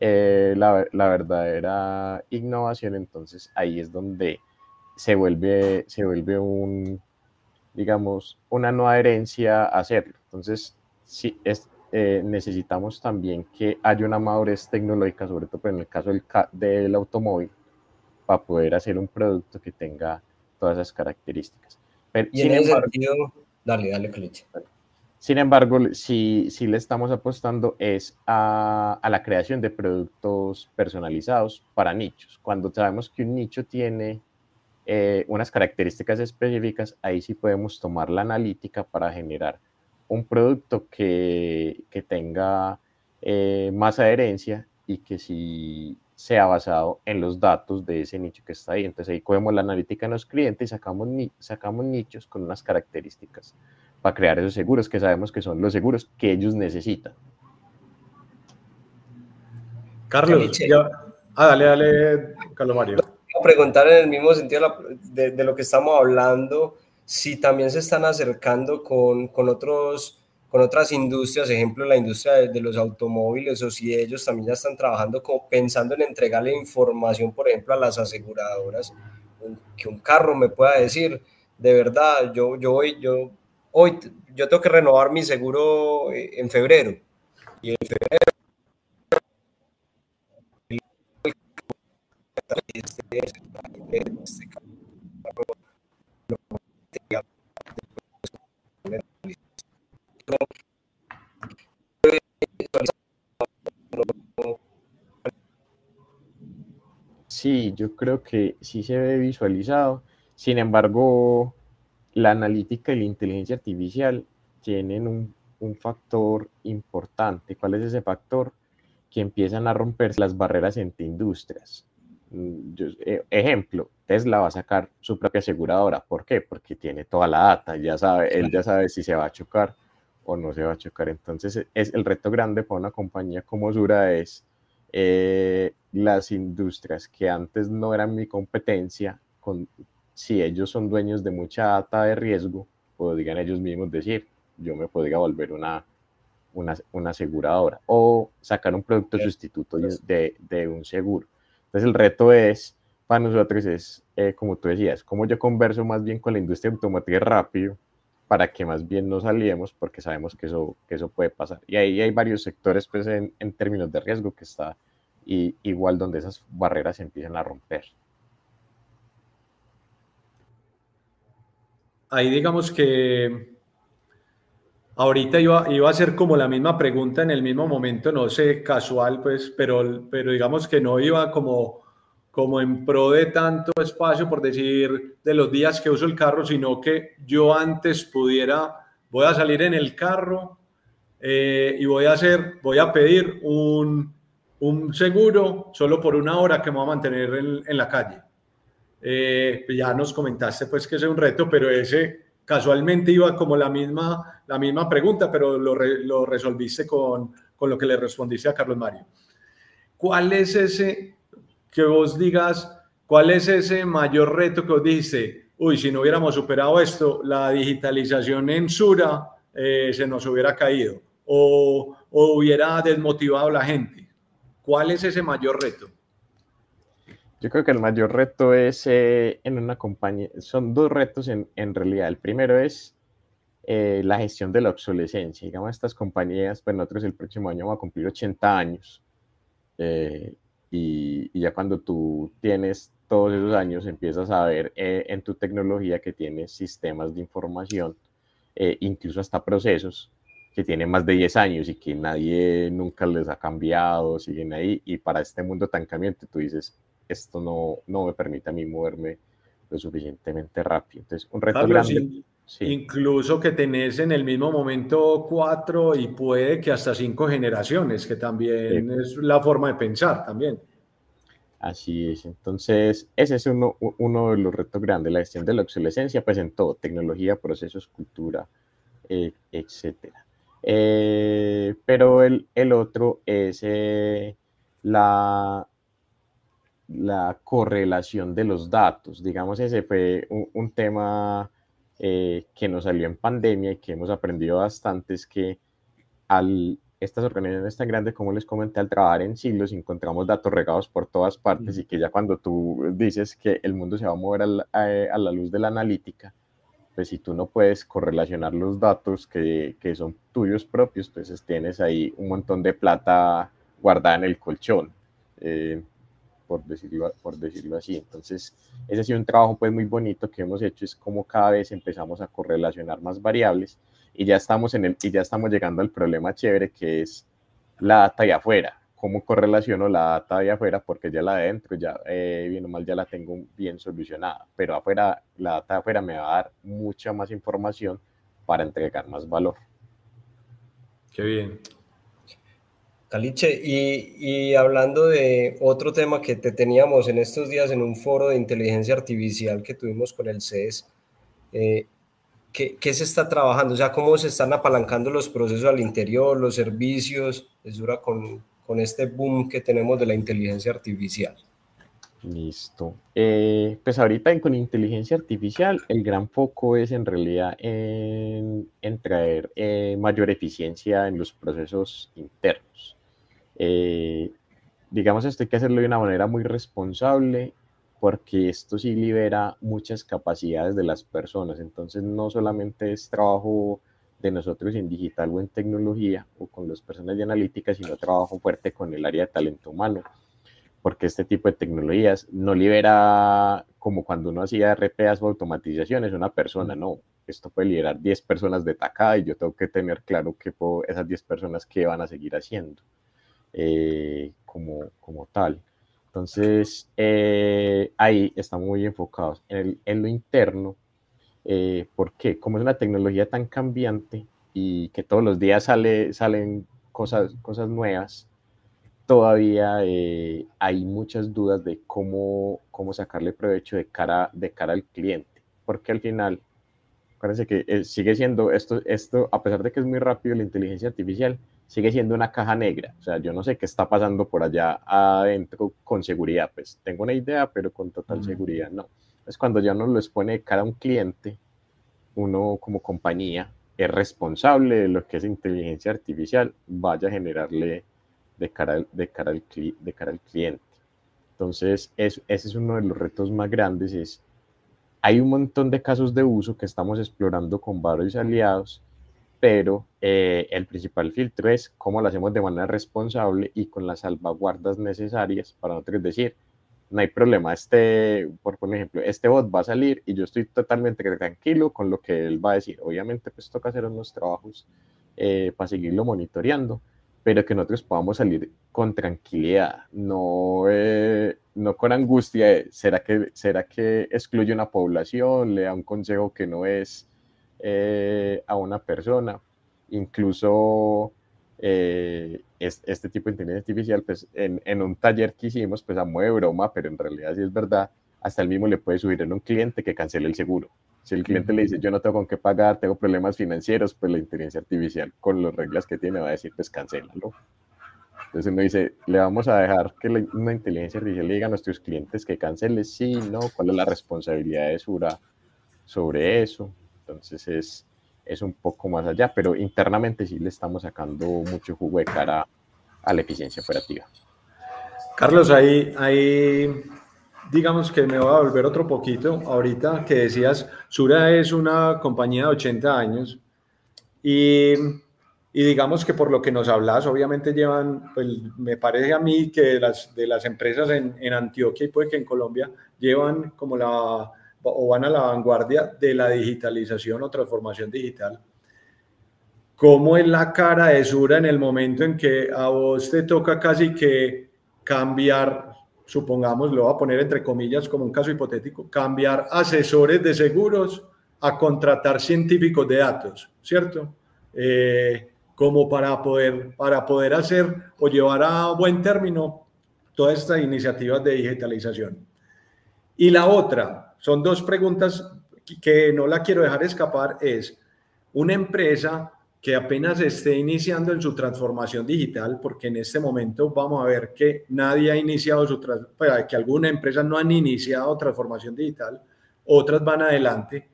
eh, la, la, verdadera innovación? Entonces ahí es donde se vuelve, se vuelve un, digamos, una no adherencia a hacerlo. Entonces, sí, es, eh, necesitamos también que haya una madurez tecnológica, sobre todo en el caso del, del automóvil, para poder hacer un producto que tenga todas esas características. y en ese sentido, dale, dale. Sin embargo, si, si, le estamos apostando es a, a, la creación de productos personalizados para nichos. Cuando sabemos que un nicho tiene eh, unas características específicas, ahí sí podemos tomar la analítica para generar un producto que, que tenga eh, más adherencia y que sí sea basado en los datos de ese nicho que está ahí. Entonces ahí cogemos la analítica de los clientes y sacamos, ni sacamos nichos con unas características para crear esos seguros que sabemos que son los seguros que ellos necesitan. Carlos, ah, dale, dale, Carlos Mario. A preguntar en el mismo sentido de, de lo que estamos hablando si también se están acercando con, con, otros, con otras industrias, ejemplo la industria de, los automóviles, o si ellos también ya están trabajando como pensando en entregarle información, por ejemplo, a las aseguradoras, que un carro me pueda decir, de verdad, yo, yo voy, yo, hoy, yo tengo que renovar mi seguro eh, en febrero, y en febrero sí, yo creo que sí se ve visualizado. Sin embargo, la analítica y la inteligencia artificial tienen un, un factor importante. ¿Cuál es ese factor? Que empiezan a romperse las barreras entre industrias. Mm, eh, ejemplo, Tesla va a sacar su propia aseguradora. ¿Por qué? Porque tiene toda la data, ya sabe, él ya sabe si se va a chocar o no se va a chocar. Entonces, es el reto grande para una compañía como Sura es eh, las industrias que antes no eran mi competencia, con, si ellos son dueños de mucha data de riesgo, podrían ellos mismos decir, yo me podría volver una, una, una aseguradora o sacar un producto sustituto de, de un seguro. Entonces el reto es, para nosotros es, eh, como tú decías, cómo yo converso más bien con la industria automotriz rápido para que más bien no saliemos porque sabemos que eso, que eso puede pasar. Y ahí hay varios sectores pues, en, en términos de riesgo que está y, igual donde esas barreras se empiezan a romper. Ahí digamos que ahorita iba, iba a ser como la misma pregunta en el mismo momento, no sé, casual, pues, pero, pero digamos que no iba como, como en pro de tanto espacio, por decir, de los días que uso el carro, sino que yo antes pudiera, voy a salir en el carro eh, y voy a hacer, voy a pedir un, un seguro solo por una hora que me va a mantener en, en la calle. Eh, ya nos comentaste pues que es un reto, pero ese casualmente iba como la misma, la misma pregunta, pero lo, lo resolviste con, con, lo que le respondiste a Carlos Mario. ¿Cuál es ese que vos digas, cuál es ese mayor reto que vos dijiste? Uy, si no hubiéramos superado esto, la digitalización en Sura eh, se nos hubiera caído o, o hubiera desmotivado a la gente. ¿Cuál es ese mayor reto? Yo creo que el mayor reto es eh, en una compañía, son dos retos en, en realidad. El primero es eh, la gestión de la obsolescencia. Digamos, estas compañías, pues nosotros el próximo año vamos a cumplir 80 años. Eh, y, y, ya cuando tú tienes todos esos años, empiezas a ver en tu tecnología que tienes sistemas de información, incluso hasta procesos, que tienen más de 10 años y que nadie nunca les ha cambiado, siguen ahí. Y para este mundo tan cambiante, tú dices, esto no, no me permite a mí moverme lo suficientemente rápido. Entonces, un reto grande. Sí. Incluso que tenés en el mismo momento cuatro y puede que hasta cinco generaciones, que también sí. es la forma de pensar también. Así es. Entonces, ese es uno, uno de los retos grandes, la gestión de la obsolescencia, pues en todo, tecnología, procesos, cultura, eh, etcétera. Eh, pero el, el, otro es eh, la, la correlación de los datos. Digamos, ese fue un, un tema eh, que nos salió en pandemia y que hemos aprendido bastante, es que al estas organizaciones tan grandes, como les comenté, al trabajar en silos, encontramos datos regados por todas partes y que ya cuando tú dices que el mundo se va a mover a la, a, la luz de la analítica, pues si tú no puedes correlacionar los datos que, que, son tuyos propios, pues tienes ahí un montón de plata guardada en el colchón. Eh, por decirlo, por decirlo así. Entonces, ese ha sido un trabajo pues muy bonito que hemos hecho, es como cada vez empezamos a correlacionar más variables y ya estamos, en el, y ya estamos llegando al problema chévere que es la data de afuera. ¿Cómo correlaciono la data de afuera? Porque ya la de adentro, ya eh, bien o mal, ya la tengo bien solucionada, pero afuera, la data de afuera me va a dar mucha más información para entregar más valor. Qué bien. Caliche, y, hablando de otro tema que te teníamos en estos días en un foro de inteligencia artificial que tuvimos con el CES, eh, ¿qué, ¿qué, se está trabajando? O sea, ¿cómo se están apalancando los procesos al interior, los servicios, es dura con, este boom que tenemos de la inteligencia artificial? Listo. Eh, pues ahorita con inteligencia artificial el gran foco es en realidad en, en traer eh, mayor eficiencia en los procesos internos. Eh, digamos, esto hay que hacerlo de una manera muy responsable porque esto sí libera muchas capacidades de las personas. Entonces no solamente es trabajo de nosotros en digital o en tecnología o con las personas de analítica, sino trabajo fuerte con el área de talento humano porque este tipo de tecnologías no libera como cuando uno hacía RPAs o automatizaciones una persona, no, esto puede liberar 10 personas de tacada y yo tengo que tener claro que puedo, esas 10 personas que van a seguir haciendo eh, como, como tal. Entonces, eh, ahí estamos muy enfocados en, lo interno. Eh, ¿Por qué? Como es una tecnología tan cambiante y que todos los días sale, salen cosas, cosas nuevas, todavía eh, hay muchas dudas de cómo, cómo sacarle provecho de cara, de cara al cliente. Porque al final, acuérdense que sigue siendo esto, esto, a pesar de que es muy rápido la inteligencia artificial, sigue siendo una caja negra. O sea, yo no sé qué está pasando por allá adentro con seguridad. Pues tengo una idea, pero con total seguridad no. Es cuando ya uno lo expone cara a un cliente, uno como compañía es responsable de lo que esa inteligencia artificial vaya a generarle de cara al, de cara al, de cara al cliente. Entonces, ese es uno de los retos más grandes, es hay un montón de casos de uso que estamos explorando con varios aliados pero eh, el principal filtro es cómo lo hacemos de manera responsable y con las salvaguardas necesarias para nosotros decir, no hay problema, este, por, ejemplo, este bot va a salir y yo estoy totalmente tranquilo con lo que él va a decir. Obviamente, pues toca hacer unos trabajos eh, para seguirlo monitoreando, pero que nosotros podamos salir con tranquilidad, no, eh, no con angustia. ¿será, que, ¿Será que excluye una población? ¿Le da un consejo que no es eh, a una persona. Incluso eh, este tipo de inteligencia artificial, pues en, en, un taller que hicimos, pues a modo de broma, pero en realidad sí es verdad, hasta el mismo le puede subir en un cliente que cancele el seguro. Si el cliente le dice, yo no tengo con qué pagar, tengo problemas financieros, pues la inteligencia artificial, con las reglas que tiene, va a decir, pues cancélalo. Entonces uno dice, le vamos a dejar que una inteligencia artificial le diga a nuestros clientes que cancele, sí, no, cuál es la responsabilidad de Sura sobre eso. Entonces es, es un poco más allá, pero internamente sí le estamos sacando mucho jugo de cara a la eficiencia operativa. Carlos, ahí, ahí digamos que me voy a volver otro poquito. Ahorita que decías, Sura es una compañía de 80 años y, y, digamos que por lo que nos hablas, obviamente llevan, pues me parece a mí que las, de las empresas en, en Antioquia y puede que en Colombia llevan como la o van a la vanguardia de la digitalización o transformación digital. ¿Cómo es la cara de Sura en el momento en que a vos te toca casi que cambiar, supongamos, lo voy a poner entre comillas como un caso hipotético, cambiar asesores de seguros a contratar científicos de datos, ¿cierto? Eh, como para poder, para poder hacer o llevar a buen término todas estas iniciativas de digitalización. Y la otra, son dos preguntas que no la quiero dejar escapar. Es una empresa que apenas esté iniciando en su transformación digital, porque en este momento vamos a ver que nadie ha iniciado su, pues, que algunas empresas no han iniciado transformación digital, otras van adelante.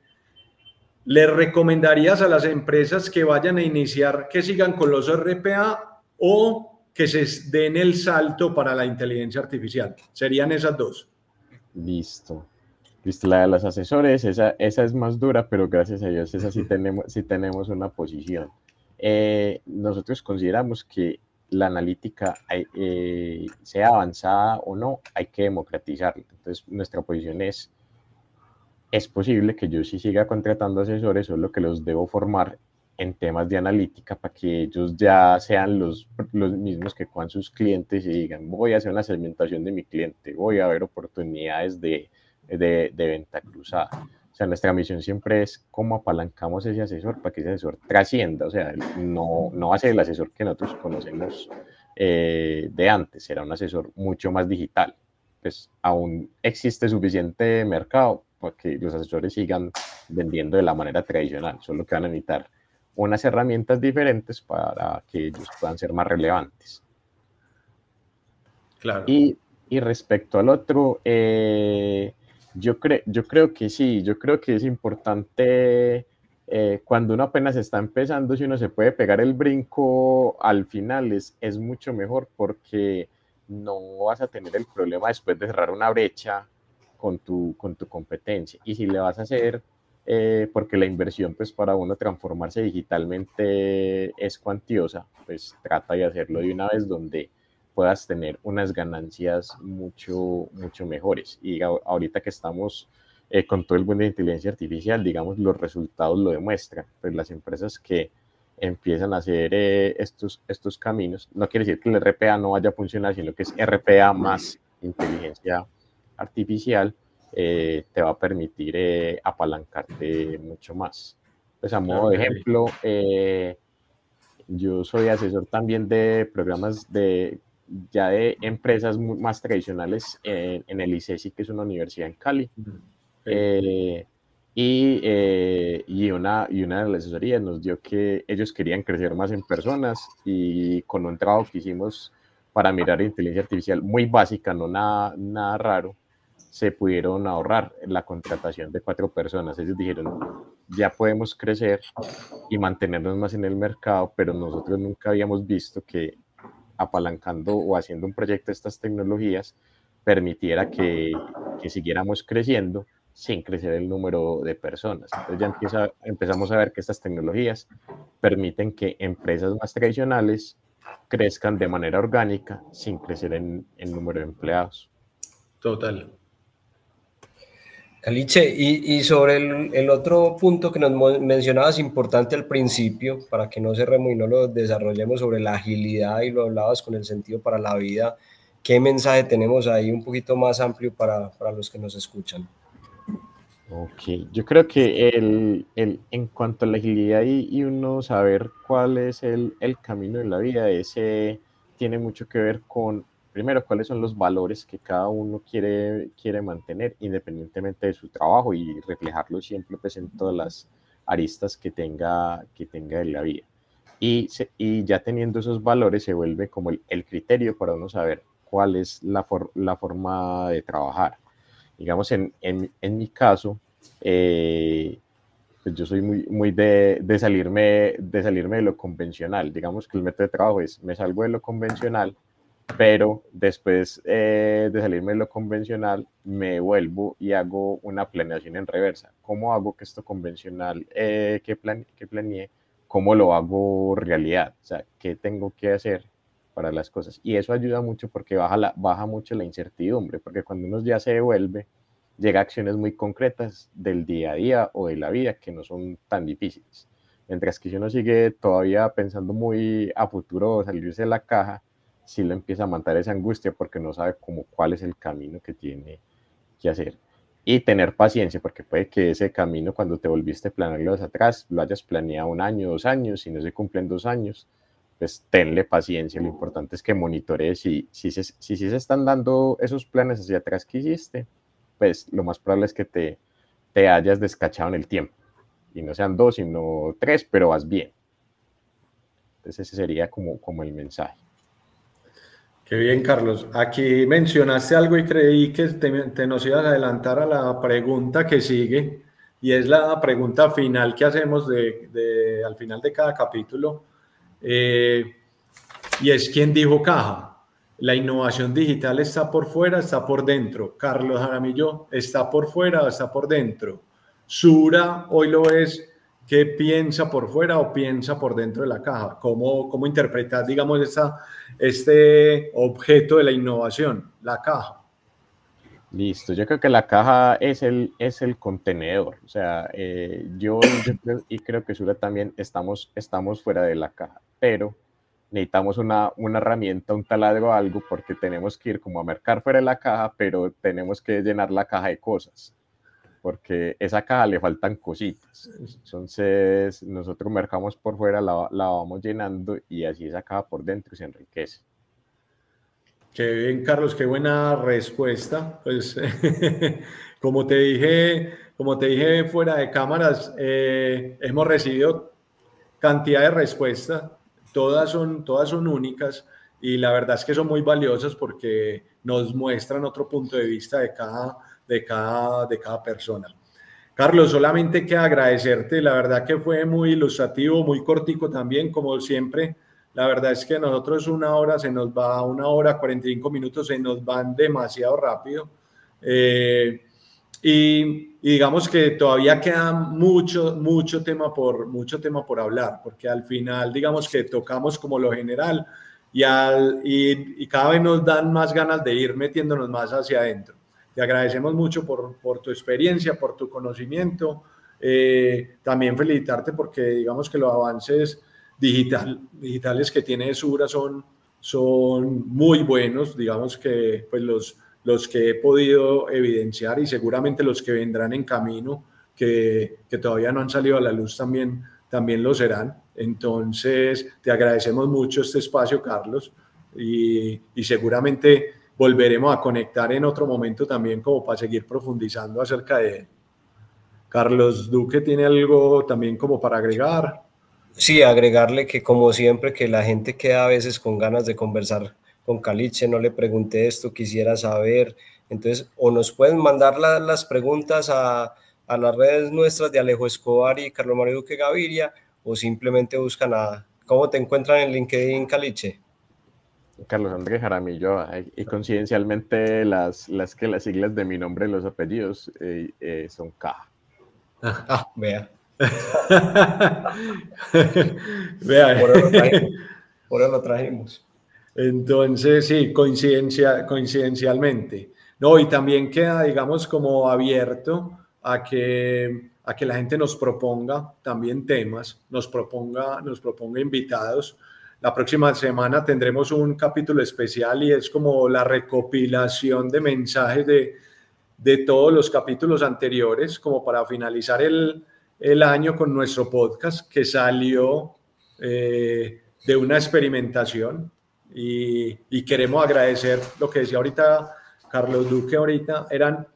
¿Le recomendarías a las empresas que vayan a iniciar, que sigan con los RPA o que se den el salto para la inteligencia artificial? Serían esas dos. Listo. Listo, la de los asesores, esa, esa es más dura, pero gracias a Dios, esa sí *laughs* tenemos, sí tenemos una posición. Eh, nosotros consideramos que la analítica, eh, sea avanzada o no, hay que democratizarla. Entonces, nuestra posición es, es posible que yo sí siga contratando asesores, solo que los debo formar en temas de analítica para que ellos ya sean los, los mismos que con sus clientes y digan, voy a hacer una segmentación de mi cliente, voy a ver oportunidades de de, venta cruzada. O sea, nuestra misión siempre es cómo apalancamos ese asesor para que ese asesor trascienda. O sea, no, no va a ser el asesor que nosotros conocemos eh, de antes, será un asesor mucho más digital. Pues aún existe suficiente mercado para que los asesores sigan vendiendo de la manera tradicional, solo que van a necesitar unas herramientas diferentes para que ellos puedan ser más relevantes. Claro. Y, y respecto al otro, eh, yo, yo creo que sí, yo creo que es importante eh, cuando uno apenas está empezando, si uno se puede pegar el brinco al final, es, es mucho mejor porque no vas a tener el problema después de cerrar una brecha con tu, con tu competencia. Y si le vas a hacer, eh, porque la inversión pues para uno transformarse digitalmente es cuantiosa, pues trata de hacerlo de una vez donde puedas tener unas ganancias mucho, mucho mejores. Y ahorita que estamos eh, con todo el boom de inteligencia artificial, digamos, los resultados lo demuestran. Pues las empresas que empiezan a hacer eh, estos, estos caminos, no quiere decir que el RPA no vaya a funcionar, sino que es RPA más inteligencia artificial eh, te va a permitir eh, apalancarte mucho más. Pues a modo de ejemplo, eh, yo soy asesor también de programas de ya de empresas más tradicionales en, el ICESI, que es una universidad en Cali. y, y, una, y una de las asesorías nos dio que ellos querían crecer más en personas y con un trabajo que hicimos para mirar inteligencia artificial muy básica, no nada, nada raro, se pudieron ahorrar la contratación de cuatro personas. Ellos dijeron, ya podemos crecer y mantenernos más en el mercado, pero nosotros nunca habíamos visto que apalancando o haciendo un proyecto de estas tecnologías permitiera que, que siguiéramos creciendo sin crecer el número de personas. Entonces ya empieza, empezamos a ver que estas tecnologías permiten que empresas más tradicionales crezcan de manera orgánica sin crecer en, el número de empleados. Total. Caliche, y, sobre el, otro punto que nos mencionabas importante al principio, para que no cerremos y no lo desarrollemos sobre la agilidad y lo hablabas con el sentido para la vida, ¿qué mensaje tenemos ahí un poquito más amplio para, para los que nos escuchan? Ok, yo creo que el, el, en cuanto a la agilidad y, y uno saber cuál es el, el, camino de la vida, ese tiene mucho que ver con, primero, cuáles son los valores que cada uno quiere, quiere mantener independientemente de su trabajo y reflejarlo siempre pues, en todas las aristas que tenga, que tenga en la vida. Y, y ya teniendo esos valores se vuelve como el, el criterio para uno saber cuál es la, for, la forma de trabajar digamos, en, en, en mi caso, eh, pues yo soy muy, muy de, de, salirme, de salirme de lo convencional. Digamos que el método de trabajo es, me salgo de lo convencional, pero después eh, de salirme de lo convencional, me vuelvo y hago una planeación en reversa. ¿Cómo hago que esto convencional eh, que, plan, que planeé, cómo lo hago realidad? O sea, ¿qué tengo que hacer para las cosas. Y eso ayuda mucho porque baja, la, baja mucho la incertidumbre, porque cuando uno ya se devuelve, llega a acciones muy concretas del día a día o de la vida que no son tan difíciles. Mientras que si uno sigue todavía pensando muy a futuro salirse de la caja, sí le empieza a matar esa angustia porque no sabe cómo cuál es el camino que tiene que hacer. Y tener paciencia, porque puede que ese camino, cuando te volviste a planearlo atrás, lo hayas planeado un año, dos años, y no se cumplen dos años, pues tenle paciencia. Lo importante es que monitorees si, si, si, si se están dando esos planes hacia atrás que hiciste, pues lo más probable es que te, te hayas descachado en el tiempo. Y no sean dos, sino tres, pero vas bien. Entonces ese sería como, como el mensaje. Qué bien, Carlos. Aquí mencionaste algo y creí que te, te, nos ibas a adelantar a la pregunta que sigue, y es la pregunta final que hacemos de, al final de cada capítulo, eh, y es quien dijo caja. La innovación digital está por fuera, está por dentro. Carlos Jaramillo está por fuera, está por dentro. Sura, hoy lo es, ¿qué piensa por fuera o piensa por dentro de la caja? ¿Cómo, cómo interpretar, digamos, esa, este objeto de la innovación, la caja? Listo, yo creo que la caja es el, es el contenedor. O sea, eh, yo, yo creo, y creo que Sura también estamos, estamos fuera de la caja pero necesitamos una, una herramienta, un taladro o algo, porque tenemos que ir como a mercar fuera de la caja, pero tenemos que llenar la caja de cosas, porque esa caja le faltan cositas. Entonces, nosotros mercamos por fuera, la, la vamos llenando y así esa caja por dentro se enriquece. Qué bien, Carlos, qué buena respuesta. Pues, *laughs* como te dije, como te dije fuera de cámaras, eh, hemos recibido cantidad de respuestas todas son, todas son únicas y la verdad es que son muy valiosas porque nos muestran otro punto de vista de cada, de cada, de cada persona. Carlos, solamente que agradecerte, la verdad que fue muy ilustrativo, muy cortico también, como siempre. La verdad es que nosotros una hora se nos va, una hora, 45 minutos se nos van demasiado rápido. Eh, y, digamos que todavía queda mucho, mucho tema, por, mucho tema por hablar, porque al final digamos que tocamos como lo general y, al, y, y cada vez nos dan más ganas de ir metiéndonos más hacia adentro. Te agradecemos mucho por, por tu experiencia, por tu conocimiento. Eh, también felicitarte porque digamos que los avances digital, digitales que tiene Sura son, son muy buenos. Digamos que pues los los que he podido evidenciar y seguramente los que vendrán en camino, que, que todavía no han salido a la luz también, también lo serán. Entonces, te agradecemos mucho este espacio, Carlos, y, y seguramente volveremos a conectar en otro momento también como para seguir profundizando acerca de Carlos Duque tiene algo también como para agregar. Sí, agregarle que como siempre que la gente queda a veces con ganas de conversar con Caliche, no le pregunté esto, quisiera saber. Entonces, o nos pueden mandar las preguntas a, a, las redes nuestras de Alejo Escobar y Carlos Mario Duque Gaviria, o simplemente buscan a cómo te encuentran en LinkedIn, Caliche. Carlos Andrés Jaramillo, y coincidencialmente las, las que las siglas de mi nombre y los apellidos eh, eh, son K. Ah, vea. *laughs* vea. Por eso, lo trajimos. Por eso lo trajimos. Entonces, sí, coincidencia, coincidencialmente. No, y también queda, digamos, como abierto a que, a que la gente nos proponga también temas, nos proponga, nos proponga invitados. La próxima semana tendremos un capítulo especial y es como la recopilación de mensajes de, de todos los capítulos anteriores, como para finalizar el, el año con nuestro podcast que salió eh, de una experimentación. Y, y, queremos agradecer lo que decía ahorita Carlos Duque, ahorita eran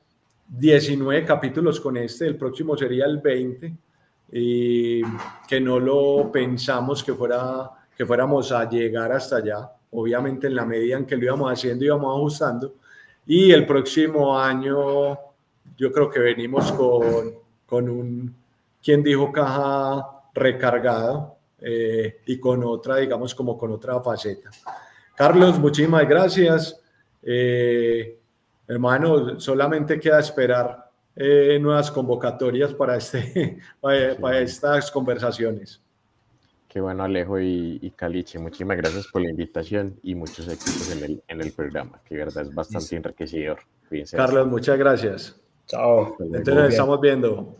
19 capítulos con este, el próximo sería el 20 y que no lo pensamos que, fuera, que fuéramos a llegar hasta allá, obviamente en la medida en que lo íbamos haciendo íbamos ajustando y el próximo año yo creo que venimos con, con un, ¿quién dijo caja recargado? Eh, y con otra, digamos, como con otra faceta. Carlos, muchísimas gracias. Eh, hermano, solamente queda esperar eh, nuevas convocatorias para, este, *laughs* para, para, estas conversaciones. Qué bueno, Alejo y, y, Caliche. Muchísimas gracias por la invitación y muchos éxitos en el, en el programa, que verdad es bastante enriquecedor. Carlos, muchas gracias. Chao. Entonces, nos estamos viendo.